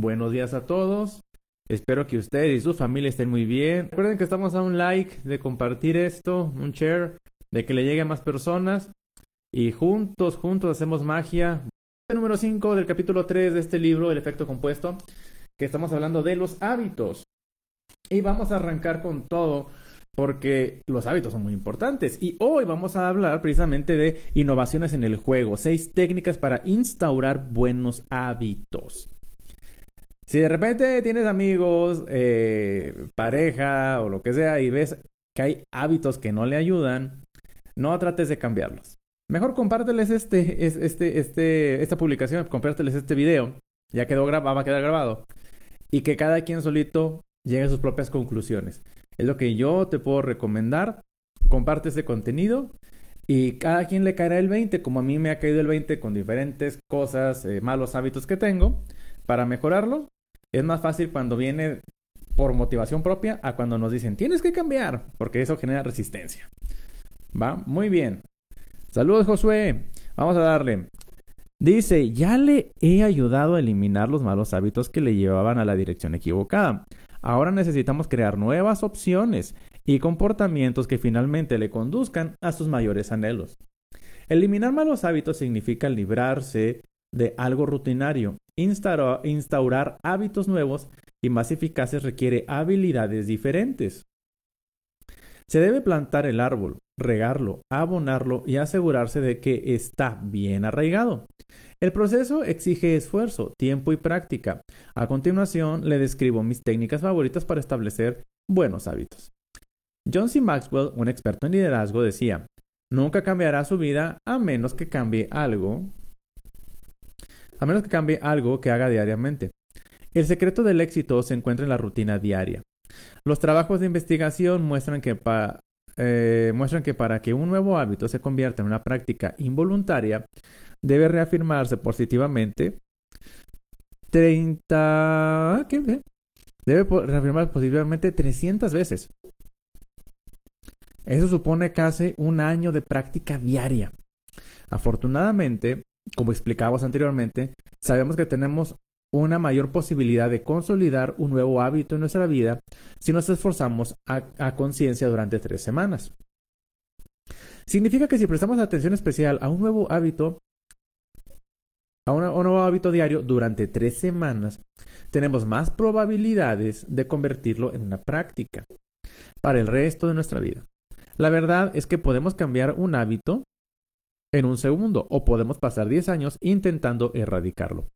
Buenos días a todos. Espero que ustedes y su familia estén muy bien. Recuerden que estamos a un like de compartir esto, un share, de que le llegue a más personas. Y juntos, juntos hacemos magia. El número 5 del capítulo 3 de este libro, El efecto compuesto, que estamos hablando de los hábitos. Y vamos a arrancar con todo porque los hábitos son muy importantes. Y hoy vamos a hablar precisamente de innovaciones en el juego, seis técnicas para instaurar buenos hábitos. Si de repente tienes amigos, eh, pareja o lo que sea y ves que hay hábitos que no le ayudan, no trates de cambiarlos. Mejor compárteles este, este, este, esta publicación, compárteles este video. Ya quedó grabado, va a quedar grabado. Y que cada quien solito llegue a sus propias conclusiones. Es lo que yo te puedo recomendar. Comparte este contenido y cada quien le caerá el 20, como a mí me ha caído el 20 con diferentes cosas, eh, malos hábitos que tengo. Para mejorarlo, es más fácil cuando viene por motivación propia a cuando nos dicen tienes que cambiar, porque eso genera resistencia. ¿Va? Muy bien. Saludos, Josué. Vamos a darle. Dice, ya le he ayudado a eliminar los malos hábitos que le llevaban a la dirección equivocada. Ahora necesitamos crear nuevas opciones y comportamientos que finalmente le conduzcan a sus mayores anhelos. Eliminar malos hábitos significa librarse de algo rutinario. Instaurar, hábitos nuevos y más eficaces requiere habilidades diferentes. Se debe plantar el árbol, regarlo, abonarlo y asegurarse de que está bien arraigado. El proceso exige esfuerzo, tiempo y práctica. A continuación, le describo mis técnicas favoritas para establecer buenos hábitos. John C. Maxwell, un experto en liderazgo, decía, nunca cambiará su vida a menos que cambie algo a menos que cambie algo que haga diariamente. El secreto del éxito se encuentra en la rutina diaria. Los trabajos de investigación muestran que, eh, para que un nuevo hábito se convierta en una práctica involuntaria, debe reafirmarse positivamente 30... ¿Qué? Debe reafirmarse positivamente 300 veces. Eso supone casi un año de práctica diaria. Afortunadamente, como explicábamos anteriormente, sabemos que tenemos una mayor posibilidad de consolidar un nuevo hábito en nuestra vida si nos esforzamos a, conciencia durante tres semanas. Significa que si prestamos atención especial a un nuevo hábito, a un nuevo hábito diario durante tres semanas, tenemos más probabilidades de convertirlo en una práctica para el resto de nuestra vida. La verdad es que podemos cambiar un hábito en un segundo o podemos pasar 10 años intentando erradicarlo.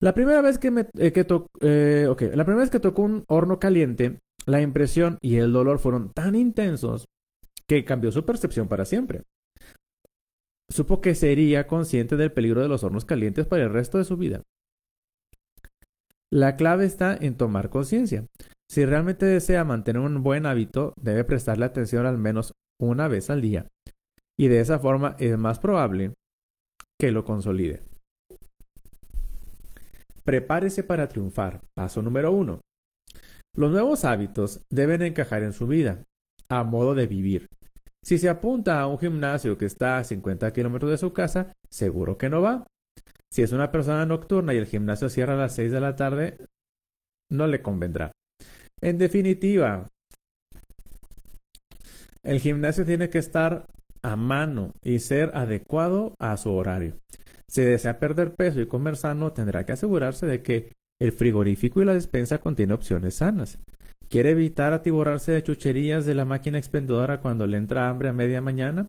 La primera vez que, me, eh, eh, la primera vez que tocó un horno caliente, la impresión y el dolor fueron tan intensos que cambió su percepción para siempre. Supo que sería consciente del peligro de los hornos calientes para el resto de su vida. La clave está en tomar conciencia. Si realmente desea mantener un buen hábito, debe prestarle atención al menos una vez al día y de esa forma es más probable que lo consolide. Prepárese para triunfar. Paso número uno. Los nuevos hábitos deben encajar en su vida, a modo de vivir. Si se apunta a un gimnasio que está a 50 kilómetros de su casa, seguro que no va. Si es una persona nocturna y el gimnasio cierra a las 6 de la tarde, no le convendrá. En definitiva, el gimnasio tiene que estar a mano y ser adecuado a su horario. Si desea perder peso y comer sano, tendrá que asegurarse de que el frigorífico y la despensa contienen opciones sanas. ¿Quiere evitar atiborrarse de chucherías de la máquina expendedora cuando le entra hambre a media mañana?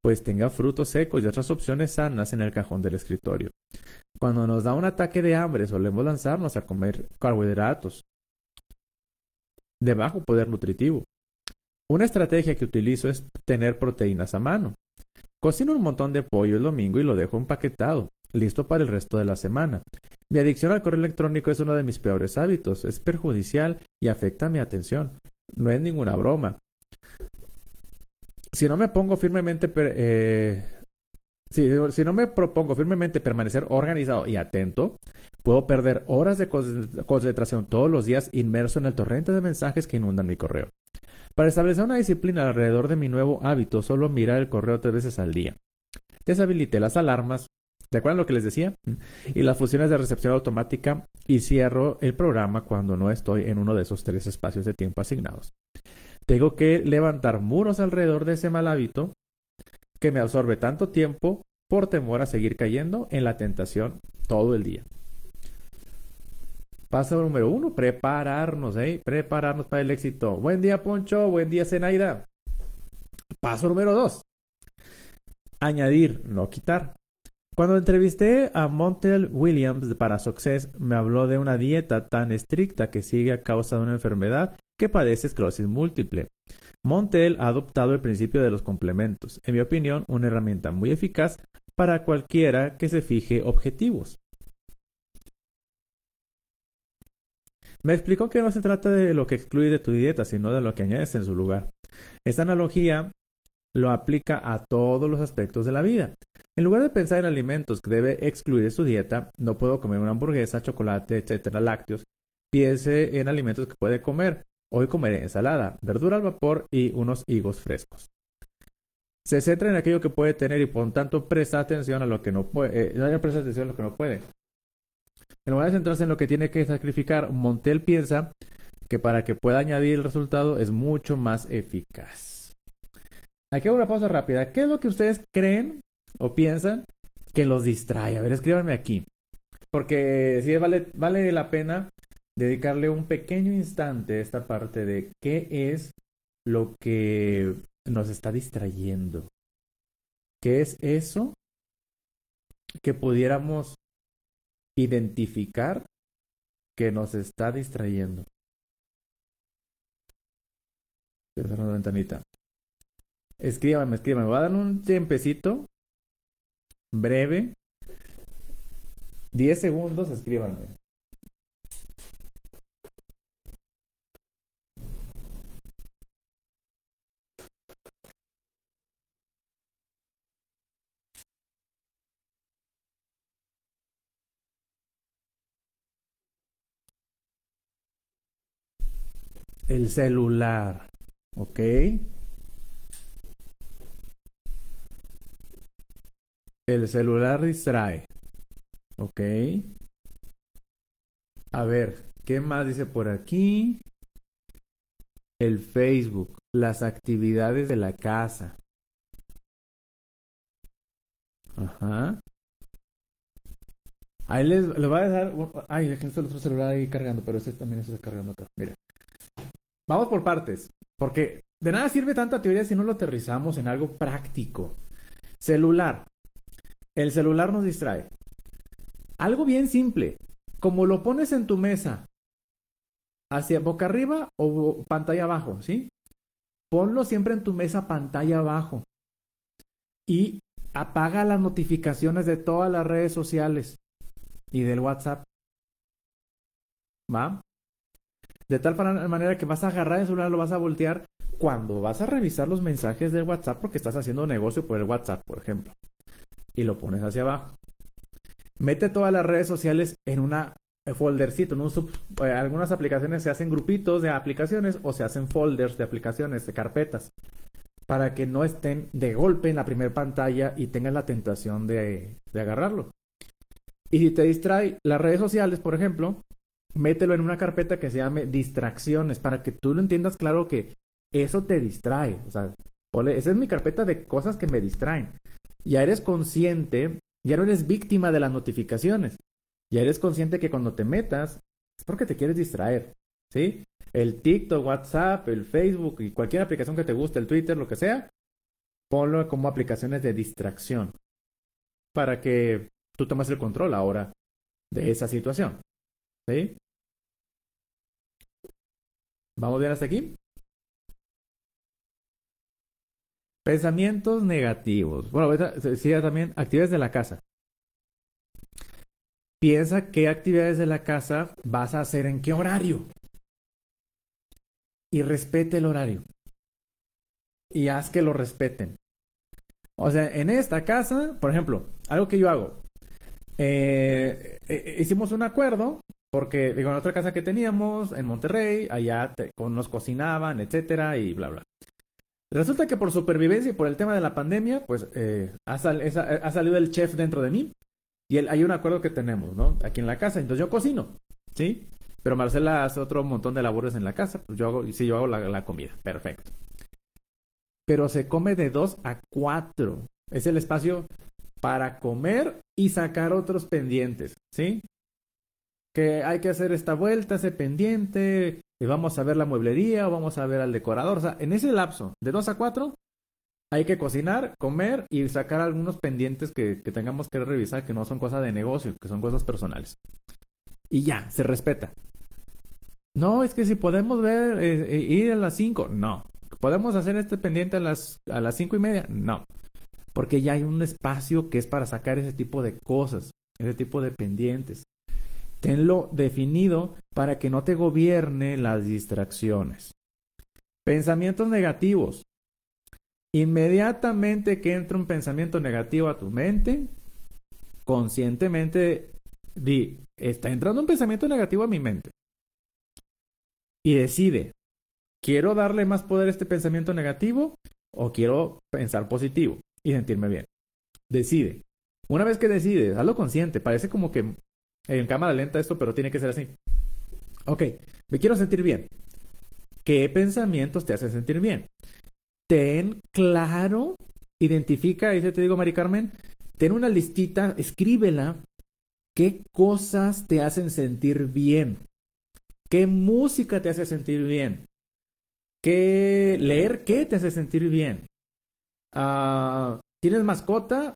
Pues tenga frutos secos y otras opciones sanas en el cajón del escritorio. Cuando nos da un ataque de hambre, solemos lanzarnos a comer carbohidratos de bajo poder nutritivo. Una estrategia que utilizo es tener proteínas a mano. Cocino un montón de pollo el domingo y lo dejo empaquetado, listo para el resto de la semana. Mi adicción al correo electrónico es uno de mis peores hábitos, es perjudicial y afecta mi atención. No es ninguna broma. Si no me pongo firmemente, eh, propongo firmemente permanecer organizado y atento, puedo perder horas de concentración todos los días inmerso en el torrente de mensajes que inundan mi correo. Para establecer una disciplina alrededor de mi nuevo hábito, solo mirar el correo tres veces al día. Deshabilité las alarmas ¿De acuerdo lo que les decía? Y las funciones de recepción automática y cierro el programa cuando no estoy en uno de esos tres espacios de tiempo asignados. Tengo que levantar muros alrededor de ese mal hábito que me absorbe tanto tiempo por temor a seguir cayendo en la tentación todo el día. Paso número uno, prepararnos, ¿eh? Prepararnos para el éxito. Buen día, Poncho. Buen día, Zenaida. Paso número dos, añadir, no quitar. Cuando entrevisté a Montel Williams para Success, me habló de una dieta tan estricta que sigue a causa de una enfermedad que padece esclerosis múltiple. Montel ha adoptado el principio de los complementos, en mi opinión, una herramienta muy eficaz para cualquiera que se fije objetivos. Me explicó que no se trata de lo que excluye de tu dieta, sino de lo que añades en su lugar. Esta analogía lo aplica a todos los aspectos de la vida. En lugar de pensar en alimentos que debe excluir de su dieta, no puedo comer una hamburguesa, chocolate, etcétera, lácteos, piense en alimentos que puede comer. Hoy comeré ensalada, verdura al vapor y unos higos frescos se centra en aquello que puede tener y por tanto presta atención a lo que no puede, eh, presta atención a lo que no puede. En lugar de centrarse en lo que tiene que sacrificar, Montel piensa que para que pueda añadir el resultado es mucho más eficaz. Aquí hago una pausa rápida. ¿Qué es lo que ustedes creen o piensan que los distrae? A ver, escríbanme aquí. Porque sí vale, vale la pena dedicarle un pequeño instante a esta parte de qué es lo que nos está distrayendo. ¿Qué es eso que pudiéramos identificar que nos está distrayendo? una ventanita. Escríbame, escríbame. Voy a dar un tiempecito breve. 10 segundos, escríbanme. El celular. ¿Ok? El celular distrae. ¿Ok? A ver, ¿qué más dice por aquí? El Facebook, las actividades de la casa. Ajá. Ahí les, les voy a dejar. Ay, déjense el otro celular ahí cargando, pero ese también está cargando acá. Mira. Vamos por partes, porque de nada sirve tanta teoría si no lo aterrizamos en algo práctico. Celular. El celular nos distrae. Algo bien simple. Como lo pones en tu mesa, hacia boca arriba o pantalla abajo, ¿sí? Ponlo siempre en tu mesa pantalla abajo. Y apaga las notificaciones de todas las redes sociales y del WhatsApp. ¿Va? De tal manera que vas a agarrar el celular, lo vas a voltear cuando vas a revisar los mensajes del WhatsApp porque estás haciendo negocio por el WhatsApp, por ejemplo. Y lo pones hacia abajo. Mete todas las redes sociales en una eh, foldercito, en un sub, eh, algunas aplicaciones se hacen grupitos de aplicaciones o se hacen folders de aplicaciones, de carpetas, para que no estén de golpe en la primera pantalla y tengas la tentación de, de agarrarlo. Y si te distrae las redes sociales, por ejemplo, mételo en una carpeta que se llame distracciones para que tú lo entiendas claro que eso te distrae. O sea, esa es mi carpeta de cosas que me distraen. Ya eres consciente, ya no eres víctima de las notificaciones. Ya eres consciente que cuando te metas es porque te quieres distraer. ¿Sí? El TikTok, WhatsApp, el Facebook y cualquier aplicación que te guste, el Twitter, lo que sea, ponlo como aplicaciones de distracción para que tú tomes el control ahora de esa situación. ¿Sí? ¿Vamos bien hasta aquí? Pensamientos negativos. Bueno, decía también actividades de la casa. Piensa qué actividades de la casa vas a hacer en qué horario. Y respete el horario. Y haz que lo respeten. O sea, en esta casa, por ejemplo, algo que yo hago. Eh, eh, hicimos un acuerdo porque, digo, en otra casa que teníamos en Monterrey, allá nos cocinaban, etcétera, y bla, bla. Resulta que por supervivencia y por el tema de la pandemia, pues eh, ha, salido el chef dentro de mí Y hay un acuerdo que tenemos, ¿no? Aquí en la casa. Entonces yo cocino, ¿sí? Pero Marcela hace otro montón de labores en la casa. Pues yo hago, sí, yo hago la, comida. Perfecto. Pero se come de 2 a 4. Es el espacio para comer y sacar otros pendientes, ¿sí? Que hay que hacer esta vuelta, ese pendiente, y vamos a ver la mueblería, o vamos a ver al decorador. O sea, en ese lapso, de 2 a 4, hay que cocinar, comer y sacar algunos pendientes que, tengamos que revisar, que no son cosas de negocio, que son cosas personales. Y ya, se respeta. No, es que si podemos ver, eh, eh, ir a las 5, no. ¿Podemos hacer este pendiente a las, a las cinco y media? No porque ya hay un espacio que es para sacar ese tipo de cosas, ese tipo de pendientes. Tenlo definido para que no te gobierne las distracciones. Pensamientos negativos. Inmediatamente que entra un pensamiento negativo a tu mente, conscientemente di, está entrando un pensamiento negativo a mi mente. Y decide, ¿quiero darle más poder a este pensamiento negativo o quiero pensar positivo? y sentirme bien. Decide. Una vez que decides, hazlo consciente. Parece como que en cámara lenta esto, pero tiene que ser así. Ok, me quiero sentir bien. ¿Qué pensamientos te hacen sentir bien? Ten claro, identifica, y te digo, Mari Carmen, ten una listita, escríbela. ¿Qué cosas te hacen sentir bien? ¿Qué música te hace sentir bien? ¿Qué leer qué te hace sentir bien? Ah, tienes mascota,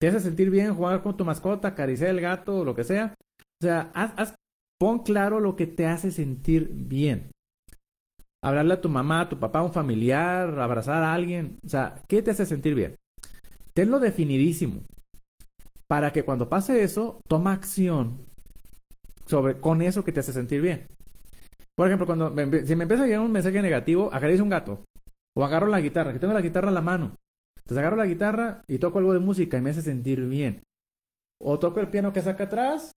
te hace sentir bien jugar con tu mascota, acariciar el gato, lo que sea. O sea, haz, pon claro lo que te hace sentir bien. Hablarle a tu mamá, a tu papá, a un familiar, abrazar a alguien. O sea, ¿qué te hace sentir bien? Tenlo definidísimo. Para que cuando pase eso, toma acción sobre con eso que te hace sentir bien. Por ejemplo, cuando si me empieza a llegar un mensaje negativo, acaricio un gato. O agarro la guitarra, que tengo la guitarra en la mano. Entonces agarro la guitarra y toco algo de música y me hace sentir bien. O toco el piano que saca atrás,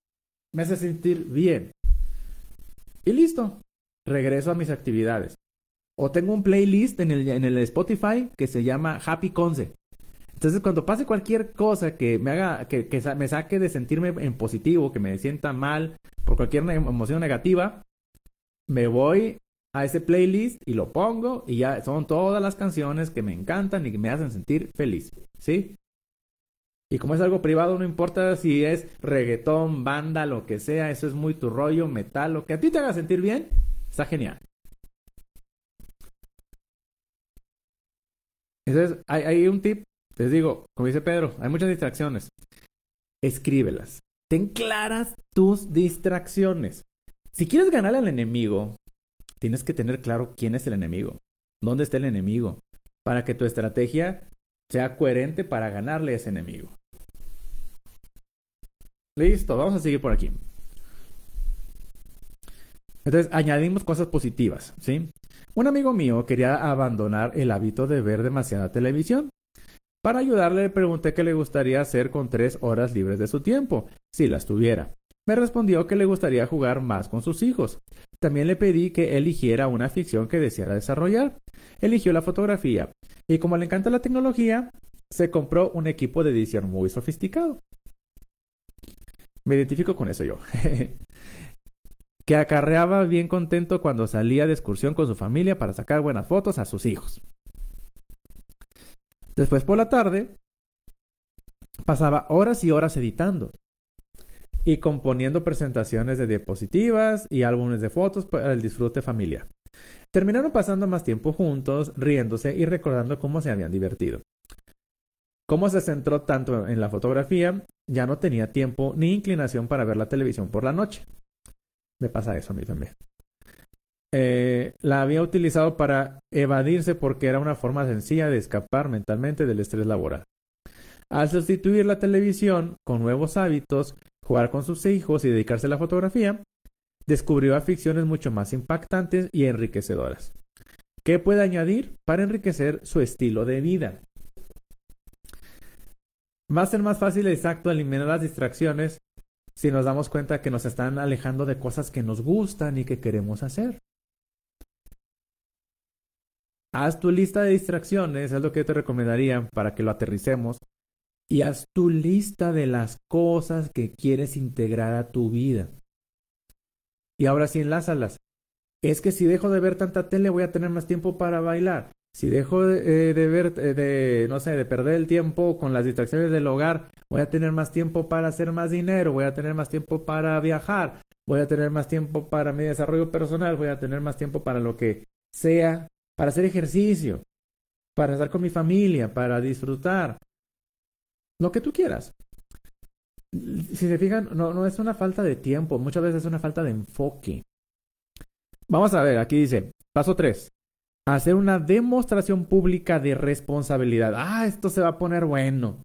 me hace sentir bien. Y listo. Regreso a mis actividades. O tengo un playlist en el, en el Spotify que se llama Happy Conce. Entonces, cuando pase cualquier cosa que me haga, que, que me saque de sentirme en positivo, que me sienta mal por cualquier emoción negativa, me voy a ese playlist y lo pongo y ya son todas las canciones que me encantan y que me hacen sentir feliz, ¿sí? Y como es algo privado, no importa si es reggaetón, banda, lo que sea, eso es muy tu rollo, metal, lo que a ti te haga sentir bien, está genial. Entonces, hay, un tip, les digo, como dice Pedro, hay muchas distracciones. Escríbelas. Ten claras tus distracciones. Si quieres ganar al enemigo, tienes que tener claro quién es el enemigo, dónde está el enemigo, para que tu estrategia sea coherente para ganarle a ese enemigo. Listo, vamos a seguir por aquí. Entonces, añadimos cosas positivas, ¿sí? Un amigo mío quería abandonar el hábito de ver demasiada televisión. Para ayudarle le pregunté qué le gustaría hacer con tres horas libres de su tiempo, si las tuviera. Me respondió que le gustaría jugar más con sus hijos. También le pedí que eligiera una ficción que deseara desarrollar. Eligió la fotografía y como le encanta la tecnología, se compró un equipo de edición muy sofisticado. Me identifico con eso yo. que acarreaba bien contento cuando salía de excursión con su familia para sacar buenas fotos a sus hijos. Después por la tarde, pasaba horas y horas editando y componiendo presentaciones de diapositivas y álbumes de fotos para el disfrute familiar. Terminaron pasando más tiempo juntos, riéndose y recordando cómo se habían divertido. Como se centró tanto en la fotografía, ya no tenía tiempo ni inclinación para ver la televisión por la noche. Me pasa eso a mí también. Eh, la había utilizado para evadirse porque era una forma sencilla de escapar mentalmente del estrés laboral. Al sustituir la televisión con nuevos hábitos, jugar con sus hijos y dedicarse a la fotografía, descubrió aficiones mucho más impactantes y enriquecedoras. ¿Qué puede añadir para enriquecer su estilo de vida? Va a ser más fácil exacto eliminar las distracciones si nos damos cuenta que nos están alejando de cosas que nos gustan y que queremos hacer. Haz tu lista de distracciones, es lo que te recomendaría para que lo aterricemos y haz tu lista de las cosas que quieres integrar a tu vida. Y ahora sí enlázalas. Es que si dejo de ver tanta tele voy a tener más tiempo para bailar. Si dejo de, eh, ver, eh, de, no sé, de perder el tiempo con las distracciones del hogar, voy a tener más tiempo para hacer más dinero, voy a tener más tiempo para viajar, voy a tener más tiempo para mi desarrollo personal, voy a tener más tiempo para lo que sea, para hacer ejercicio, para estar con mi familia, para disfrutar, lo que tú quieras. Si se fijan, no, no es una falta de tiempo, muchas veces es una falta de enfoque. Vamos a ver, aquí dice, paso 3 hacer una demostración pública de responsabilidad. Ah, esto se va a poner bueno.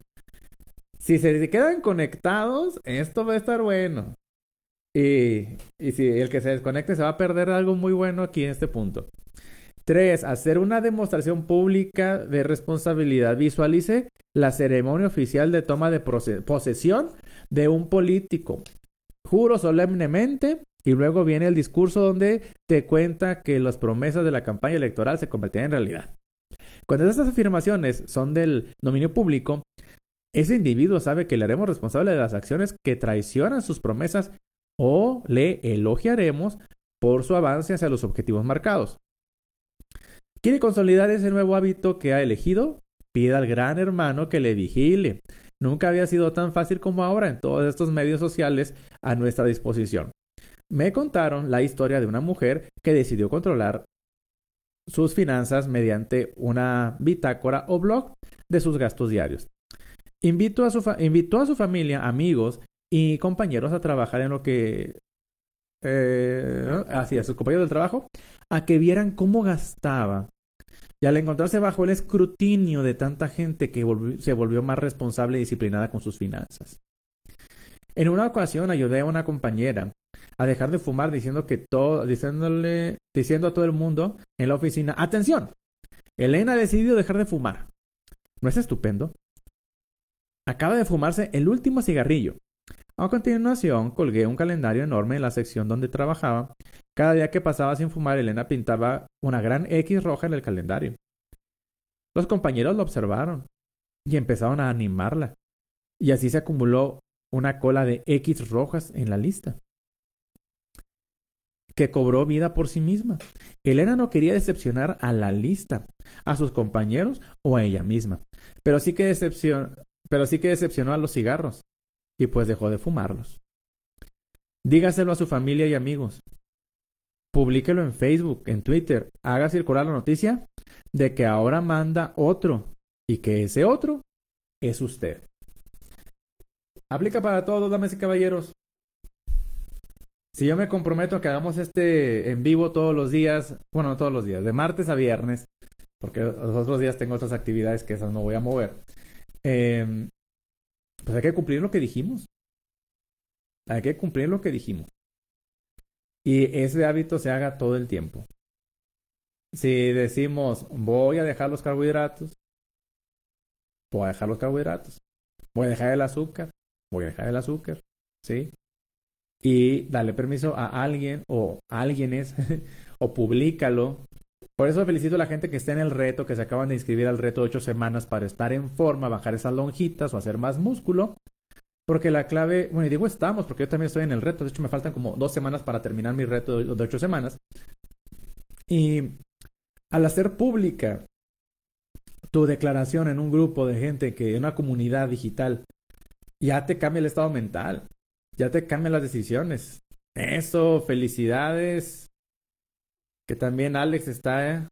Si se quedan conectados, esto va a estar bueno. Y, si el que se desconecte se va a perder algo muy bueno aquí en este punto. Tres, hacer una demostración pública de responsabilidad. Visualice la ceremonia oficial de toma de posesión de un político. Juro solemnemente y luego viene el discurso donde te cuenta que las promesas de la campaña electoral se convertían en realidad. Cuando estas afirmaciones son del dominio público, ese individuo sabe que le haremos responsable de las acciones que traicionan sus promesas o le elogiaremos por su avance hacia los objetivos marcados. ¿Quiere consolidar ese nuevo hábito que ha elegido? Pida al gran hermano que le vigile. Nunca había sido tan fácil como ahora en todos estos medios sociales a nuestra disposición me contaron la historia de una mujer que decidió controlar sus finanzas mediante una bitácora o blog de sus gastos diarios. Invitó a su, invitó a su familia, amigos y compañeros a trabajar en lo que eh, hacía sus compañeros del trabajo, a que vieran cómo gastaba. Y al encontrarse bajo el escrutinio de tanta gente que se volvió más responsable y disciplinada con sus finanzas. En una ocasión ayudé a una compañera a dejar de fumar diciendo que todo, diciéndole, diciendo a todo el mundo en la oficina, atención, Elena ha decidido dejar de fumar. ¿No es estupendo? Acaba de fumarse el último cigarrillo. A continuación, colgué un calendario enorme en la sección donde trabajaba. Cada día que pasaba sin fumar, Elena pintaba una gran X roja en el calendario. Los compañeros lo observaron y empezaron a animarla. Y así se acumuló una cola de X rojas en la lista que cobró vida por sí misma. Elena no quería decepcionar a la lista, a sus compañeros o a ella misma, pero sí que, decepcionó, pero que decepcionó a los cigarros y pues dejó de fumarlos. Dígaselo a su familia y amigos. Publíquelo en Facebook, en Twitter, haga circular la noticia de que ahora manda otro y que ese otro es usted. Aplica para todos, damas y caballeros. Si yo me comprometo a que hagamos este en vivo todos los días, bueno, no todos los días, de martes a viernes, porque los otros días tengo otras actividades que esas no voy a mover, em, pues hay que cumplir lo que dijimos. Hay que cumplir lo que dijimos. Y ese hábito se haga todo el tiempo. Si decimos, voy a dejar los carbohidratos, voy a dejar los carbohidratos. Voy a dejar el azúcar, voy a dejar el azúcar. ¿Sí? Y dale permiso a alguien o a alguienes o públicalo. Por eso felicito a la gente que está en el reto, que se acaban de inscribir al reto de ocho semanas para estar en forma, bajar esas lonjitas o hacer más músculo. Porque la clave, bueno, y digo estamos, porque yo también estoy en el reto. De hecho, me faltan como dos semanas para terminar mi reto de ocho semanas. Y al hacer pública tu declaración en un grupo de gente que en una comunidad digital, ya te cambia el estado mental ya te cambian las decisiones. Eso, felicidades. Que también Alex está. ¿eh?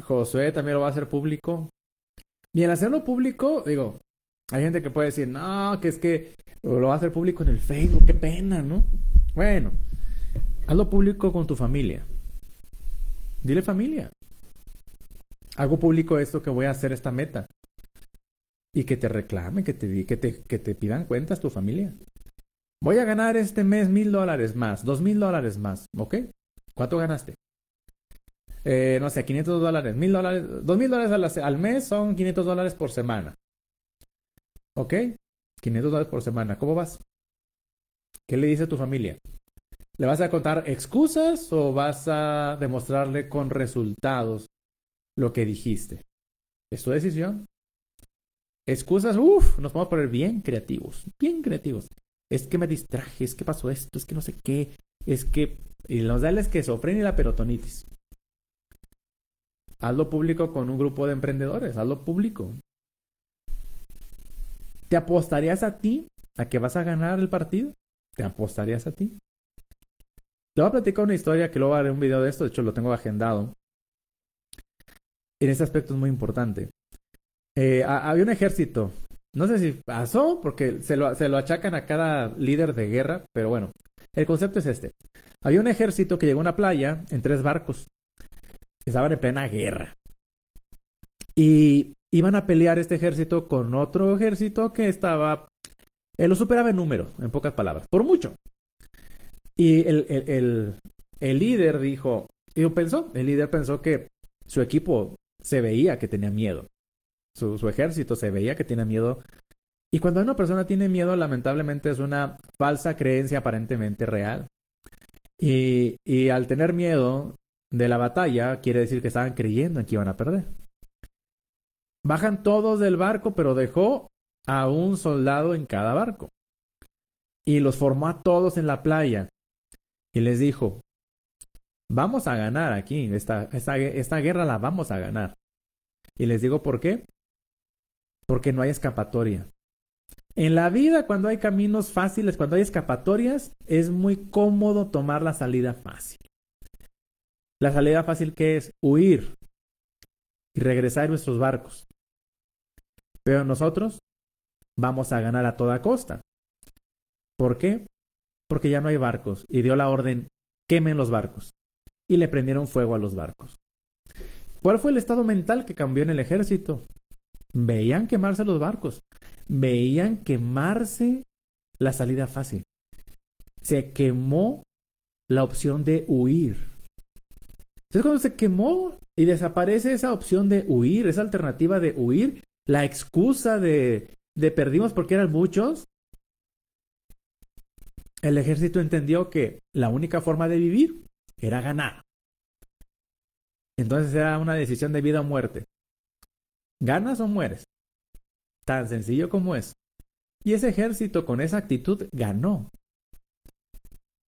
Josué también lo va a hacer público. Y al hacerlo público, digo, hay gente que puede decir, no, que es que lo va a hacer público en el Facebook, qué pena, ¿no? Bueno, hazlo público con tu familia. Dile familia. Hago público esto que voy a hacer esta meta y que te reclamen, que te, que te, que te pidan cuentas tu familia. Voy a ganar este mes mil dólares más, dos mil dólares más, ¿ok? ¿Cuánto ganaste? Eh, no sé, 500 dólares, mil dólares, dos mil dólares al, mes son 500 dólares por semana. ¿Ok? 500 dólares por semana, ¿cómo vas? ¿Qué le dice a tu familia? ¿Le vas a contar excusas o vas a demostrarle con resultados lo que dijiste? Es tu decisión. Excusas, uff, nos vamos a poner bien creativos, bien creativos. Es que me distraje, es que pasó esto, es que no sé qué, es que... Y nos da la esquizofrenia y la perotonitis. Hazlo público con un grupo de emprendedores, hazlo público. ¿Te apostarías a ti a que vas a ganar el partido? ¿Te apostarías a ti? Te voy a platicar una historia que luego haré un video de esto, de hecho lo tengo agendado. En este aspecto es muy importante. Eh, había un ejército, no sé si pasó porque se lo, se lo achacan a cada líder de guerra, pero bueno, el concepto es este. Había un ejército que llegó a una playa en tres barcos. Estaban en plena guerra. Y iban a pelear este ejército con otro ejército que estaba... Él lo superaba en número, en pocas palabras, por mucho. Y el, líder dijo, y pensó, el líder pensó que su equipo se veía que tenía miedo. Su, ejército se veía que tenía miedo. Y cuando una persona tiene miedo, lamentablemente es una falsa creencia aparentemente real. Y, y al tener miedo de la batalla, quiere decir que estaban creyendo en que iban a perder. Bajan todos del barco, pero dejó a un soldado en cada barco. Y los formó a todos en la playa y les dijo, vamos a ganar aquí, esta, esta, guerra la vamos a ganar. Y les digo por qué. Porque no hay escapatoria. En la vida, cuando hay caminos fáciles, cuando hay escapatorias, es muy cómodo tomar la salida fácil. La salida fácil que es huir y regresar a nuestros barcos. Pero nosotros vamos a ganar a toda costa. ¿Por qué? porque ya no hay barcos, y dio la orden, quemen los barcos. Y le prendieron fuego a los barcos. ¿Cuál fue el estado mental que cambió en el ejército? Veían quemarse los barcos, veían quemarse la salida fácil. Se quemó la opción de huir. Entonces cuando se quemó y desaparece esa opción de huir, esa alternativa de huir, la excusa de, de perdimos porque eran muchos, el ejército entendió que la única forma de vivir era ganar. Entonces era una decisión de vida o muerte. ¿Ganas o mueres? Tan sencillo como es. Y ese ejército con esa actitud ganó.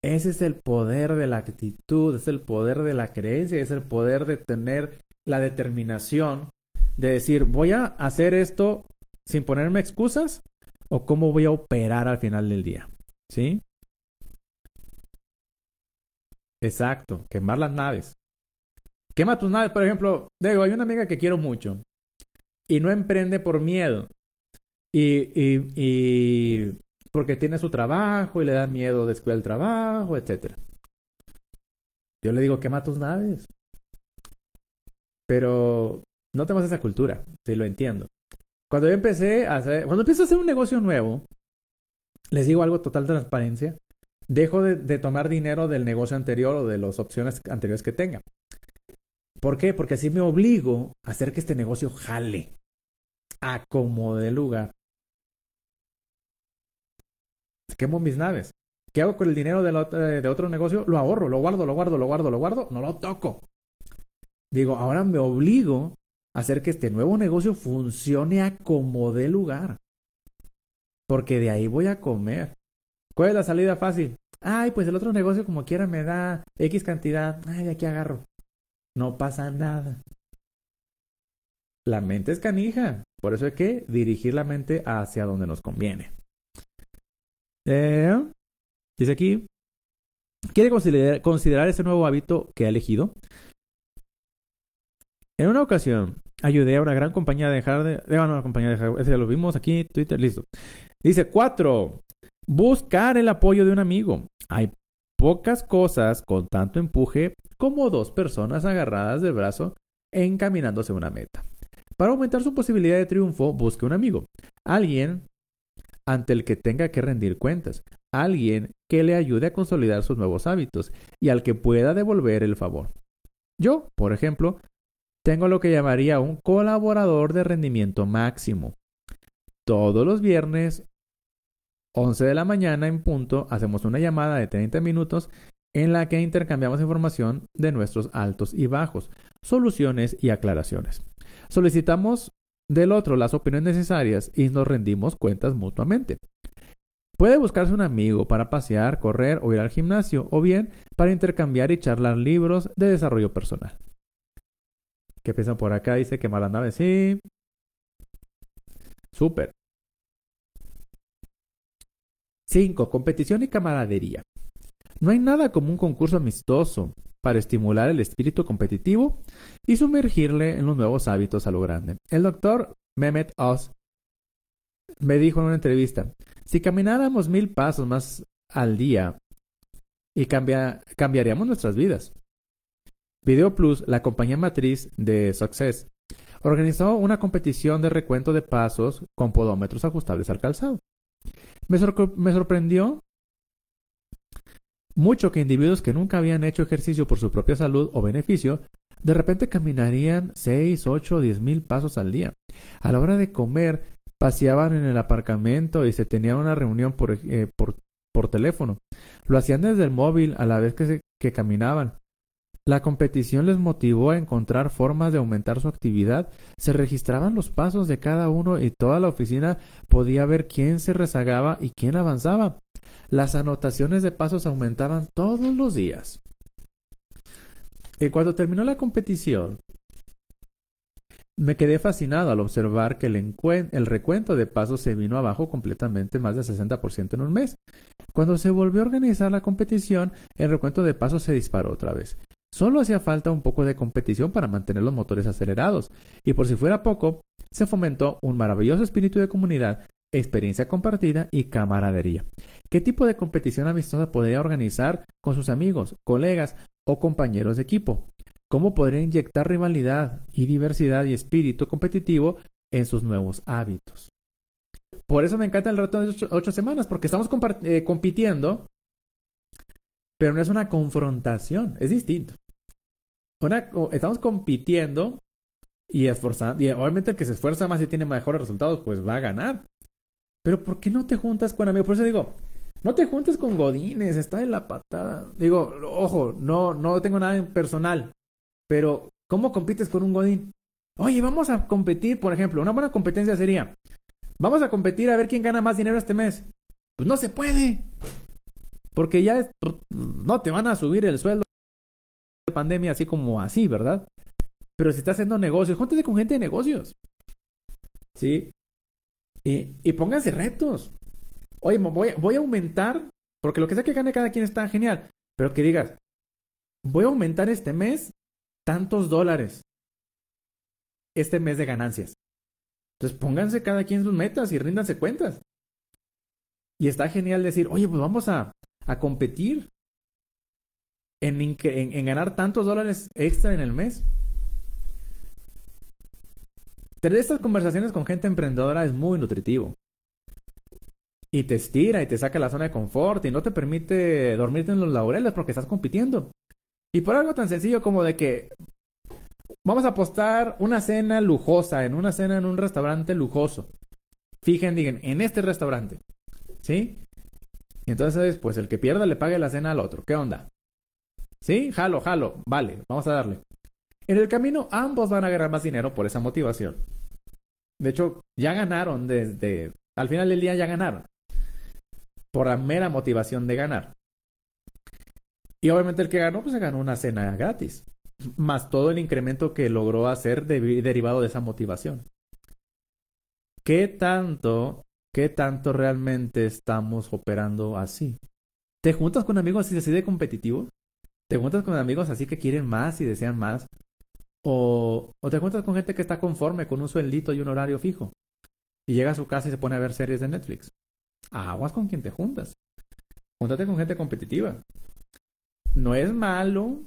Ese es el poder de la actitud, es el poder de la creencia, es el poder de tener la determinación de decir, voy a hacer esto sin ponerme excusas o cómo voy a operar al final del día. ¿Sí? Exacto, quemar las naves. Quema tus naves, por ejemplo, digo, hay una amiga que quiero mucho y no emprende por miedo. Y, y, y porque tiene su trabajo y le da miedo descuidar el trabajo, etc. Yo le digo, quema tus naves. Pero no tenemos esa cultura, si lo entiendo. Cuando yo empecé a hacer, cuando empiezo a hacer un negocio nuevo, les digo algo total transparencia dejo de, tomar dinero del negocio anterior o de las opciones anteriores que tenga. ¿Por qué? Porque así me obligo a hacer que este negocio jale, acomode lugar. Quemo mis naves. ¿Qué hago con el dinero de, de otro negocio? Lo ahorro, lo guardo, lo guardo, lo guardo, lo guardo, no lo toco. Digo, ahora me obligo a hacer que este nuevo negocio funcione a como de lugar. Porque de ahí voy a comer. ¿Cuál es la salida fácil? Ay, pues el otro negocio como quiera me da X cantidad. Ay, de aquí agarro. No pasa nada. La mente es canija. Por eso hay que dirigir la mente hacia donde nos conviene. Eh, dice aquí. ¿Quiere considerar, considerar ese nuevo hábito que ha elegido? En una ocasión, ayudé a una gran compañía a dejar de... de una compañía de ese ya lo vimos aquí, Twitter, listo. Dice, cuatro. Buscar el apoyo de un amigo. Hay pocas cosas con tanto empuje como dos personas agarradas del brazo encaminándose a una meta. Para aumentar su posibilidad de triunfo, busque un amigo. Alguien ante el que tenga que rendir cuentas. Alguien que le ayude a consolidar sus nuevos hábitos y al que pueda devolver el favor. Yo, por ejemplo, tengo lo que llamaría un colaborador de rendimiento máximo. Todos los viernes 11 de la mañana en punto, hacemos una llamada de 30 minutos en la que intercambiamos información de nuestros altos y bajos, soluciones y aclaraciones. Solicitamos del otro las opiniones necesarias y nos rendimos cuentas mutuamente. Puede buscarse un amigo para pasear, correr o ir al gimnasio, o bien para intercambiar y charlar libros de desarrollo personal. ¿Qué piensan por acá? Dice que mala nave, sí. Súper. 5. Competición y camaradería. No hay nada como un concurso amistoso para estimular el espíritu competitivo y sumergirle en los nuevos hábitos a lo grande. El doctor Mehmet Oz me dijo en una entrevista, si camináramos mil pasos más al día y cambiaríamos nuestras vidas. Video Plus, la compañía matriz de Success, organizó una competición de recuento de pasos con podómetros ajustables al calzado. Me, me sorprendió mucho que individuos que nunca habían hecho ejercicio por su propia salud o beneficio, de repente caminarían 6, 8 o 10 mil pasos al día. A la hora de comer, paseaban en el aparcamiento y se tenían una reunión por, eh, por, por teléfono. Lo hacían desde el móvil a la vez que, que caminaban. La competición les motivó a encontrar formas de aumentar su actividad. Se registraban los pasos de cada uno y toda la oficina podía ver quién se rezagaba y quién avanzaba. Las anotaciones de pasos aumentaban todos los días. Y cuando terminó la competición, me quedé fascinado al observar que el, el, recuento de pasos se vino abajo completamente más del 60% en un mes. Cuando se volvió a organizar la competición, el recuento de pasos se disparó otra vez. Solo hacía falta un poco de competición para mantener los motores acelerados, y por si fuera poco, se fomentó un maravilloso espíritu de comunidad, experiencia compartida y camaradería. ¿Qué tipo de competición amistosa podría organizar con sus amigos, colegas o compañeros de equipo? ¿Cómo podría inyectar rivalidad y diversidad y espíritu competitivo en sus nuevos hábitos? Por eso me encanta el reto de ocho, semanas, porque estamos eh, compitiendo pero no es una confrontación, es distinto. estamos compitiendo y esforzando, y obviamente el que se esfuerza más y tiene mejores resultados, pues va a ganar. Pero ¿por qué no te juntas con amigos? Por eso digo, no te juntes con Godines, está en la patada. Digo, ojo, no, no tengo nada en personal, pero ¿cómo compites con un Godín? Oye, vamos a competir, por ejemplo, una buena competencia sería, vamos a competir a ver quién gana más dinero este mes. Pues no se puede. Porque ya no te van a subir el sueldo de pandemia así como así, ¿verdad? Pero si estás haciendo negocios, júntate con gente de negocios. ¿Sí? Y, pónganse retos. Oye, voy, voy a aumentar, porque lo que sea que gane cada quien está genial, pero que digas, voy a aumentar este mes tantos dólares. Este mes de ganancias. Entonces pónganse cada quien sus metas y ríndanse cuentas. Y está genial decir, oye, pues vamos a, a competir en, en, ganar tantos dólares extra en el mes. Tener estas conversaciones con gente emprendedora es muy nutritivo. Y te estira y te saca la zona de confort y no te permite dormirte en los laureles porque estás compitiendo. Y por algo tan sencillo como de que vamos a apostar una cena lujosa, en una cena en un restaurante lujoso. Fijen, digan, en este restaurante. ¿Sí? Y entonces, pues el que pierda le pague la cena al otro. ¿Qué onda? ¿Sí? Jalo, jalo. Vale, vamos a darle. En el camino, ambos van a ganar más dinero por esa motivación. De hecho, ya ganaron desde... Al final del día ya ganaron. Por la mera motivación de ganar. Y obviamente el que ganó, pues se ganó una cena gratis. Más todo el incremento que logró hacer derivado de esa motivación. ¿Qué tanto ¿Qué tanto realmente estamos operando así? ¿Te juntas con amigos así, así de competitivos? ¿Te juntas con amigos así que quieren más y desean más? ¿O, ¿O te juntas con gente que está conforme con un sueldito y un horario fijo? Y llega a su casa y se pone a ver series de Netflix. Aguas con quien te juntas. Júntate con gente competitiva. No es malo,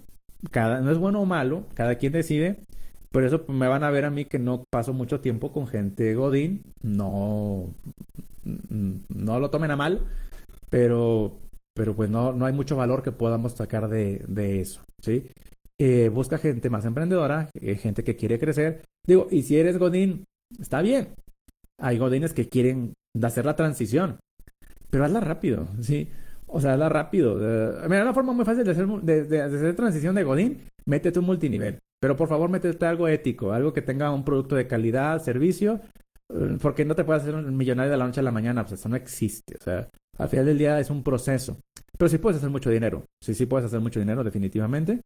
cada, no es bueno o malo, cada quien decide. Por eso me van a ver a mí que no paso mucho tiempo con gente Godín. No, no lo tomen a mal, pero, pero pues no, no hay mucho valor que podamos sacar de, de eso, ¿sí? Eh, busca gente más emprendedora, eh, gente que quiere crecer. Digo, y si eres Godín, está bien. Hay Godines que quieren hacer la transición, pero hazla rápido, ¿sí? O sea, hazla rápido. Uh, mira, una forma muy fácil de hacer, de, transición de Godín, métete un multinivel. Pero por favor, métete algo ético, algo que tenga un producto de calidad, servicio, eh, porque no te puedes hacer un millonario de la noche a la mañana, pues eso no existe. O sea, al final del día es un proceso. Pero sí puedes hacer mucho dinero. Sí, sí puedes hacer mucho dinero, definitivamente.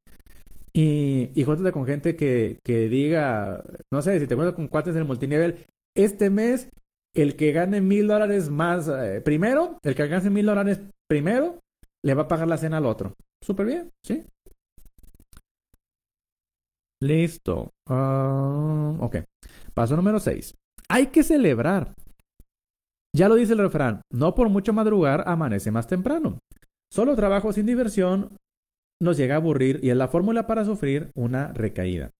Y, y júntate con gente que, que diga, no sé, si te cuentas con cuates del multinivel, este mes el que gane mil dólares más eh, primero, el que gane mil dólares primero, le va a pagar la cena al otro. Súper bien, ¿sí? Listo. Ah, ok. Paso número 6. Hay que celebrar. Ya lo dice el refrán, no por mucho madrugar amanece más temprano. Solo trabajo sin diversión nos llega a aburrir y es la fórmula para sufrir una recaída.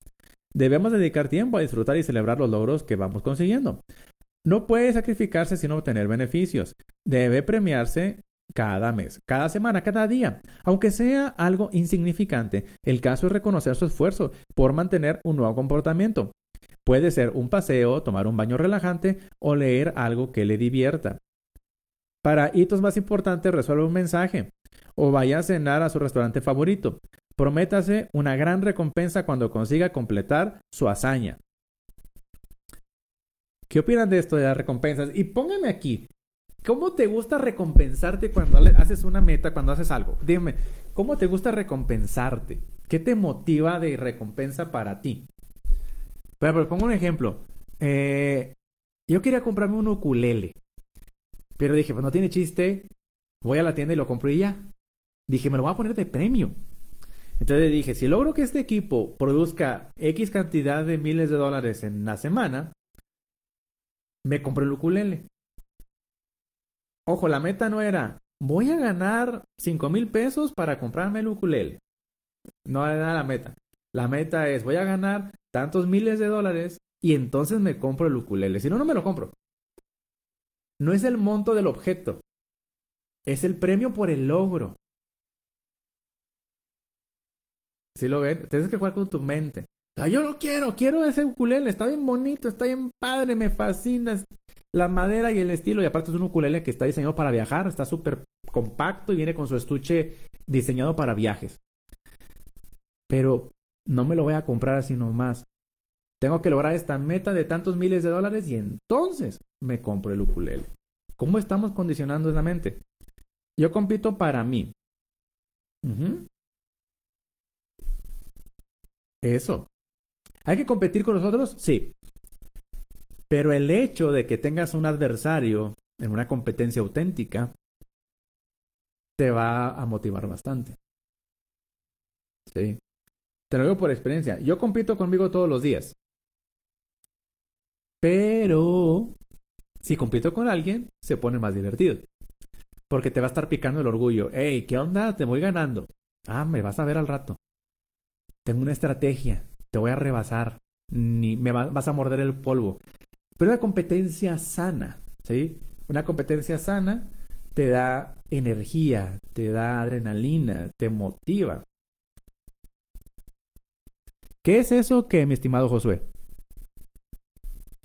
Debemos dedicar tiempo a disfrutar y celebrar los logros que vamos consiguiendo. No puede sacrificarse sin obtener beneficios. Debe premiarse cada mes, cada semana, cada día, aunque sea algo insignificante. El caso es reconocer su esfuerzo por mantener un nuevo comportamiento. Puede ser un paseo, tomar un baño relajante o leer algo que le divierta. Para hitos más importantes, resuelve un mensaje o vaya a cenar a su restaurante favorito. Prométase una gran recompensa cuando consiga completar su hazaña. ¿Qué opinan de esto de las recompensas? Y póngame aquí, ¿cómo te gusta recompensarte cuando haces una meta, cuando haces algo? Dime, ¿cómo te gusta recompensarte? ¿Qué te motiva de recompensa para ti? Pero, pongo un ejemplo. Eh, yo quería comprarme un ukulele. Pero dije, pues no tiene chiste. Voy a la tienda y lo compro y ya. Dije, me lo voy a poner de premio. Entonces dije, si logro que este equipo produzca X cantidad de miles de dólares en la semana, me compré el ukulele. Ojo, la meta no era, voy a ganar 5 mil pesos para comprarme el ukulele. No era la meta. La meta es, voy a ganar tantos miles de dólares y entonces me compro el ukulele. Si no, no me lo compro. No es el monto del objeto. Es el premio por el logro. Si lo ven, tienes que jugar con tu mente yo lo quiero, quiero ese ukulele, está bien bonito, está bien padre, me fascina la madera y el estilo. Y aparte es un ukulele que está diseñado para viajar, está súper compacto y viene con su estuche diseñado para viajes. Pero no me lo voy a comprar así nomás. Tengo que lograr esta meta de tantos miles de dólares y entonces me compro el ukulele. ¿Cómo estamos condicionando esa mente? Yo compito para mí. Eso. ¿Hay que competir con nosotros? Sí. Pero el hecho de que tengas un adversario en una competencia auténtica te va a motivar bastante. Sí. Te lo digo por experiencia. Yo compito conmigo todos los días. Pero si compito con alguien, se pone más divertido. Porque te va a estar picando el orgullo. Hey, ¿qué onda? Te voy ganando. Ah, me vas a ver al rato. Tengo una estrategia te voy a rebasar, ni me vas a morder el polvo. Pero una competencia sana, ¿sí? Una competencia sana te da energía, te da adrenalina, te motiva. ¿Qué es eso que, mi estimado Josué?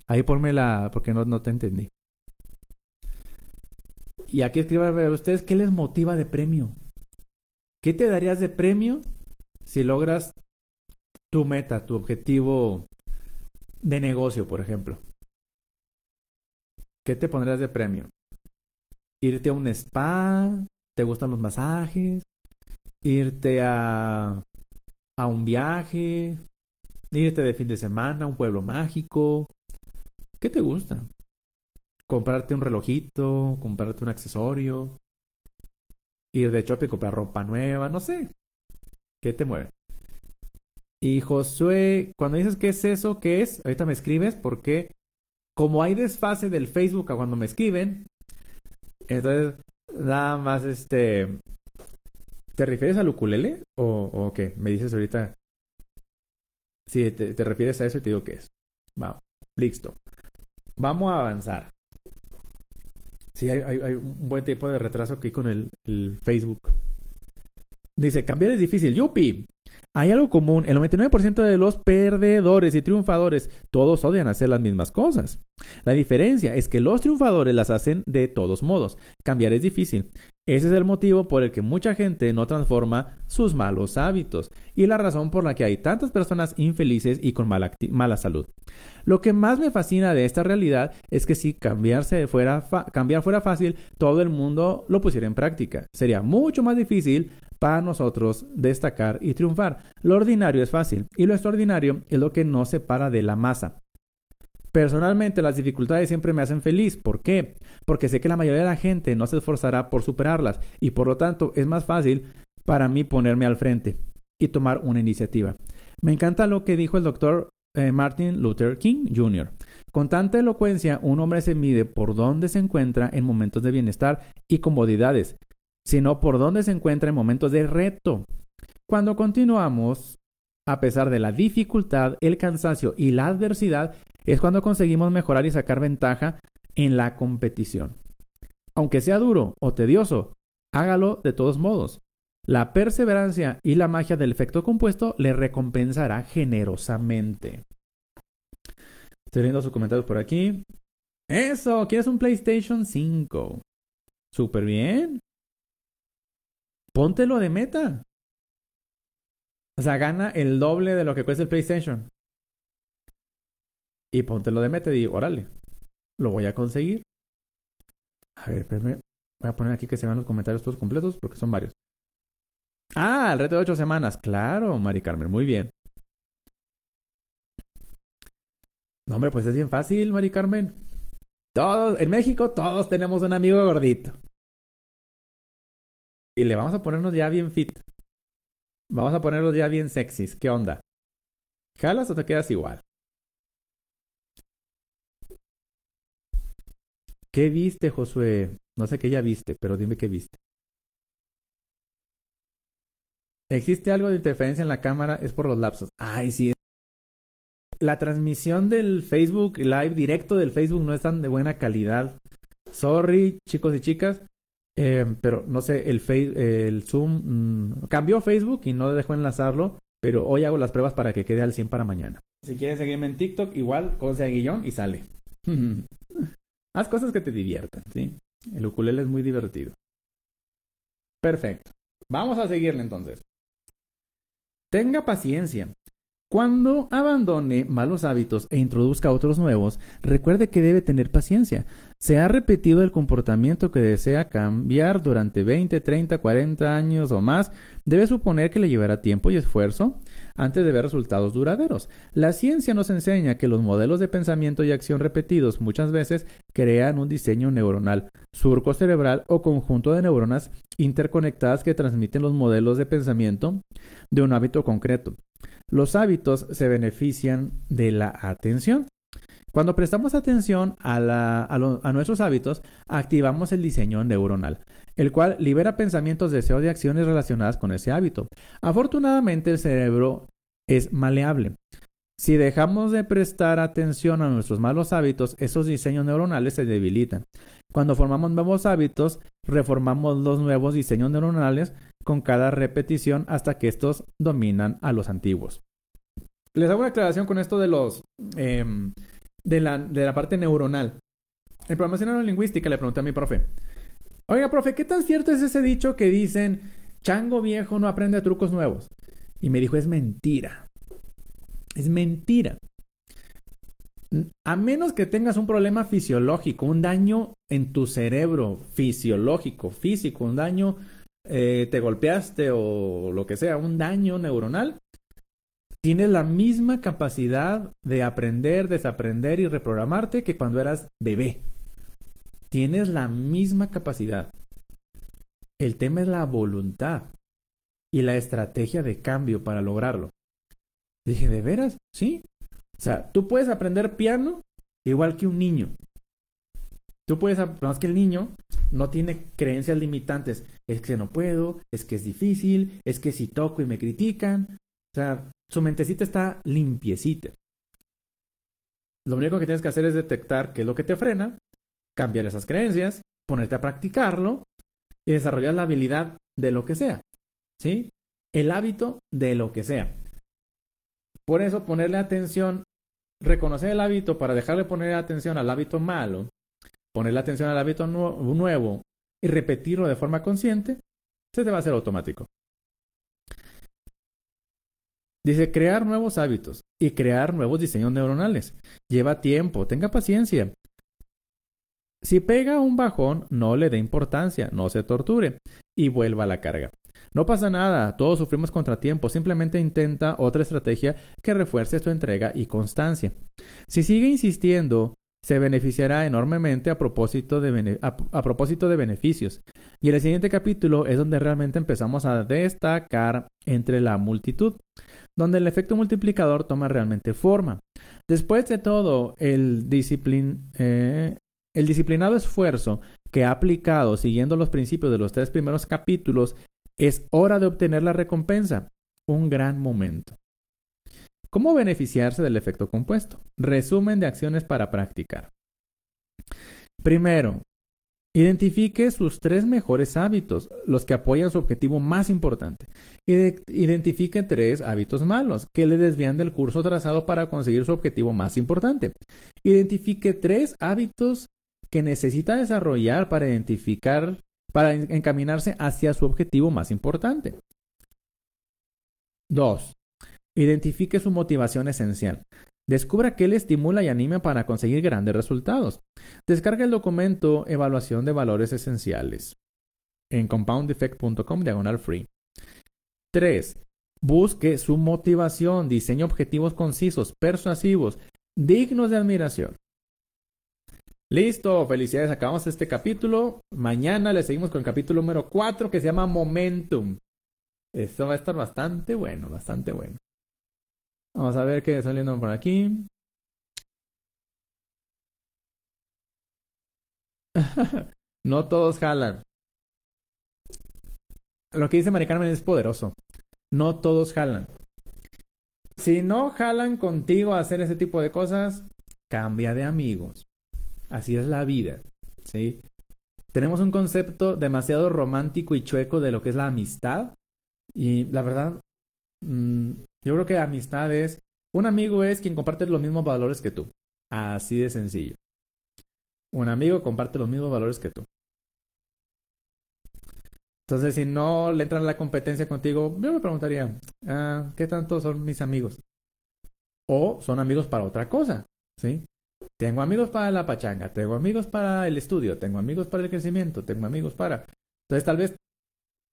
Ahí ponme la, porque no, no te entendí. Y aquí escriban a ustedes qué les motiva de premio. ¿Qué te darías de premio si logras tu meta, tu objetivo de negocio, por ejemplo. ¿Qué te pondrías de premio? Irte a un spa, ¿te gustan los masajes? Irte a, a un viaje, irte de fin de semana a un pueblo mágico. ¿Qué te gusta? Comprarte un relojito, comprarte un accesorio, ir de shopping, comprar ropa nueva, no sé. ¿Qué te mueve? Y Josué, cuando dices qué es eso, ¿qué es? Ahorita me escribes porque como hay desfase del Facebook a cuando me escriben, entonces nada más este... ¿Te refieres al ukulele? ¿O, qué? Me dices ahorita... Si te, refieres a eso y te digo qué es. Vamos, listo. Vamos a avanzar. Sí, hay, un buen tiempo de retraso aquí con el, el Facebook. Dice, cambiar es difícil. Yupi. Hay algo común, el 99% de los perdedores y triunfadores, todos odian hacer las mismas cosas. La diferencia es que los triunfadores las hacen de todos modos. Cambiar es difícil. Ese es el motivo por el que mucha gente no transforma sus malos hábitos y la razón por la que hay tantas personas infelices y con mala, salud. Lo que más me fascina de esta realidad es que si cambiarse fuera cambiar fuera fácil, todo el mundo lo pusiera en práctica. Sería mucho más difícil para nosotros destacar y triunfar. Lo ordinario es fácil y lo extraordinario es lo que nos separa de la masa. Personalmente las dificultades siempre me hacen feliz. ¿Por qué? Porque sé que la mayoría de la gente no se esforzará por superarlas y por lo tanto es más fácil para mí ponerme al frente y tomar una iniciativa. Me encanta lo que dijo el doctor eh, Martin Luther King Jr. Con tanta elocuencia, un hombre se mide por dónde se encuentra en momentos de bienestar y comodidades, sino por dónde se encuentra en momentos de reto. Cuando continuamos, a pesar de la dificultad, el cansancio y la adversidad, es cuando conseguimos mejorar y sacar ventaja en la competición. Aunque sea duro o tedioso, hágalo de todos modos. La perseverancia y la magia del efecto compuesto le recompensará generosamente. Estoy viendo sus comentarios por aquí. Eso, ¿quieres un PlayStation 5? Súper bien. Póntelo de meta. O sea, gana el doble de lo que cuesta el PlayStation. Y póntelo de meta y digo, órale, lo voy a conseguir. A ver, espérame. Voy a poner aquí que se vean los comentarios todos completos porque son varios. Ah, el reto de ocho semanas. Claro, Mari Carmen, muy bien. No, hombre, pues es bien fácil, Mari Carmen. Todos, en México, todos tenemos un amigo gordito. Y le vamos a ponernos ya bien fit. Vamos a ponerlos ya bien sexys. ¿Qué onda? ¿Jalas o te quedas igual? ¿Qué viste, Josué? No sé qué ya viste, pero dime qué viste. ¿Existe algo de interferencia en la cámara? Es por los lapsos. Ay, sí. La transmisión del Facebook Live, directo del Facebook, no es tan de buena calidad. Sorry, chicos y chicas. Eh, pero no sé, el, el Zoom mm, cambió Facebook y no dejó enlazarlo. Pero hoy hago las pruebas para que quede al 100 para mañana. Si quieres seguirme en TikTok, igual, cosa de guillón y sale. Haz cosas que te diviertan, ¿sí? El ukulele es muy divertido. Perfecto. Vamos a seguirle entonces. Tenga paciencia. Cuando abandone malos hábitos e introduzca otros nuevos, recuerde que debe tener paciencia. Se ha repetido el comportamiento que desea cambiar durante 20, 30, 40 años o más, debe suponer que le llevará tiempo y esfuerzo antes de ver resultados duraderos. La ciencia nos enseña que los modelos de pensamiento y acción repetidos muchas veces crean un diseño neuronal, surco cerebral o conjunto de neuronas interconectadas que transmiten los modelos de pensamiento de un hábito concreto. Los hábitos se benefician de la atención. Cuando prestamos atención a, nuestros hábitos, activamos el diseño neuronal, el cual libera pensamientos, deseos y acciones relacionadas con ese hábito. Afortunadamente, el cerebro es maleable. Si dejamos de prestar atención a nuestros malos hábitos, esos diseños neuronales se debilitan. Cuando formamos nuevos hábitos, reformamos los nuevos diseños neuronales con cada repetición hasta que estos dominan a los antiguos. Les hago una aclaración con esto de los em, de, la, de la parte neuronal. En programación neurolingüística le pregunté a mi profe, oiga, profe, ¿qué tan cierto es ese dicho que dicen chango viejo no aprende trucos nuevos? Y me dijo, es mentira. Es mentira. A menos que tengas un problema fisiológico, un daño en tu cerebro fisiológico, físico, un daño eh, te golpeaste o lo que sea, un daño neuronal, tienes la misma capacidad de aprender, desaprender y reprogramarte que cuando eras bebé. Tienes la misma capacidad. El tema es la voluntad y la estrategia de cambio para lograrlo. Dije, ¿de veras? Sí. O sea, tú puedes aprender piano igual que un niño. Tú puedes, más que el niño no tiene creencias limitantes. Es que no puedo, es que es difícil, es que si toco y me critican. O sea, su mentecita está limpiecita. Lo único que tienes que hacer es detectar qué es lo que te frena, cambiar esas creencias, ponerte a practicarlo y desarrollar la habilidad de lo que sea. ¿Sí? El hábito de lo que sea. Por eso ponerle atención, reconocer el hábito para dejarle poner atención al hábito malo ponerle atención al hábito nuevo y repetirlo de forma consciente, se te va a hacer automático. Dice, crear nuevos hábitos y crear nuevos diseños neuronales. Lleva tiempo, tenga paciencia. Si pega un bajón, no le dé importancia, no se torture y vuelva a la carga. No pasa nada, todos sufrimos contratiempos, simplemente intenta otra estrategia que refuerce tu entrega y constancia. Si sigue insistiendo, se beneficiará enormemente a propósito, de a propósito de beneficios. Y en el siguiente capítulo es donde realmente empezamos a destacar entre la multitud donde el efecto multiplicador toma realmente forma. Después de todo, el, eh, el disciplinado esfuerzo que ha aplicado siguiendo los principios de los tres primeros capítulos, es hora de obtener la recompensa. Un gran momento. ¿Cómo beneficiarse del efecto compuesto? Resumen de acciones para practicar. Primero, Identifique sus tres mejores hábitos, los que apoyan su objetivo más importante. Identifique tres hábitos malos que le desvían del curso trazado para conseguir su objetivo más importante. Identifique tres hábitos que necesita desarrollar para identificar, para encaminarse hacia su objetivo más importante. 2. Identifique su motivación esencial. Descubra qué le estimula y anima para conseguir grandes resultados. Descarga el documento Evaluación de Valores Esenciales en compoundeffect.com diagonal free. 3. Busque su motivación. Diseñe objetivos concisos, persuasivos, dignos de admiración. Listo, felicidades, acabamos este capítulo. Mañana le seguimos con el capítulo número 4 que se llama Momentum. Esto va a estar bastante bueno, bastante bueno. Vamos a ver qué saliendo por aquí. no todos jalan. Lo que dice Mari es poderoso. No todos jalan. Si no jalan contigo a hacer ese tipo de cosas, cambia de amigos. Así es la vida. ¿sí? Tenemos un concepto demasiado romántico y chueco de lo que es la amistad. Y la verdad, mm, yo creo que amistad es, un amigo es quien comparte los mismos valores que tú. Así de sencillo. Un amigo comparte los mismos valores que tú. Entonces, si no le entran la competencia contigo, yo me preguntaría, ah, ¿qué tanto son mis amigos? O son amigos para otra cosa, ¿sí? Tengo amigos para la pachanga, tengo amigos para el estudio, tengo amigos para el crecimiento, tengo amigos para... Entonces, tal vez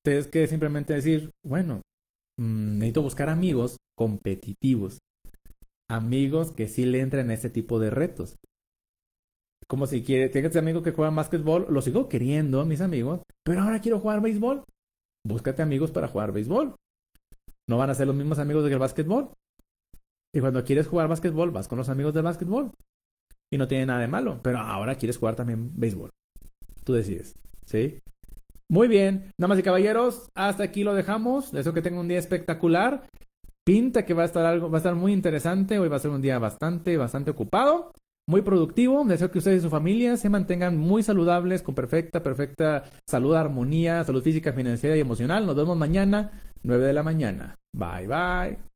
tienes que simplemente decir, bueno, Mm, necesito buscar amigos competitivos. Amigos que sí le entren en ese tipo de retos. Como si quiere, tengas amigos que juegan básquetbol, lo sigo queriendo, mis amigos, pero ahora quiero jugar béisbol. Búscate amigos para jugar béisbol. No van a ser los mismos amigos del básquetbol. Y cuando quieres jugar básquetbol, vas con los amigos del básquetbol. Y no tiene nada de malo, pero ahora quieres jugar también béisbol. Tú decides, ¿sí? Muy bien, damas y caballeros, hasta aquí lo dejamos. Deseo que tengan un día espectacular. Pinta que va a estar algo, va a estar muy interesante. Hoy va a ser un día bastante, bastante ocupado, muy productivo. Deseo que ustedes y su familia se mantengan muy saludables, con perfecta, perfecta salud, armonía, salud física, financiera y emocional. Nos vemos mañana, 9 de la mañana. Bye, bye.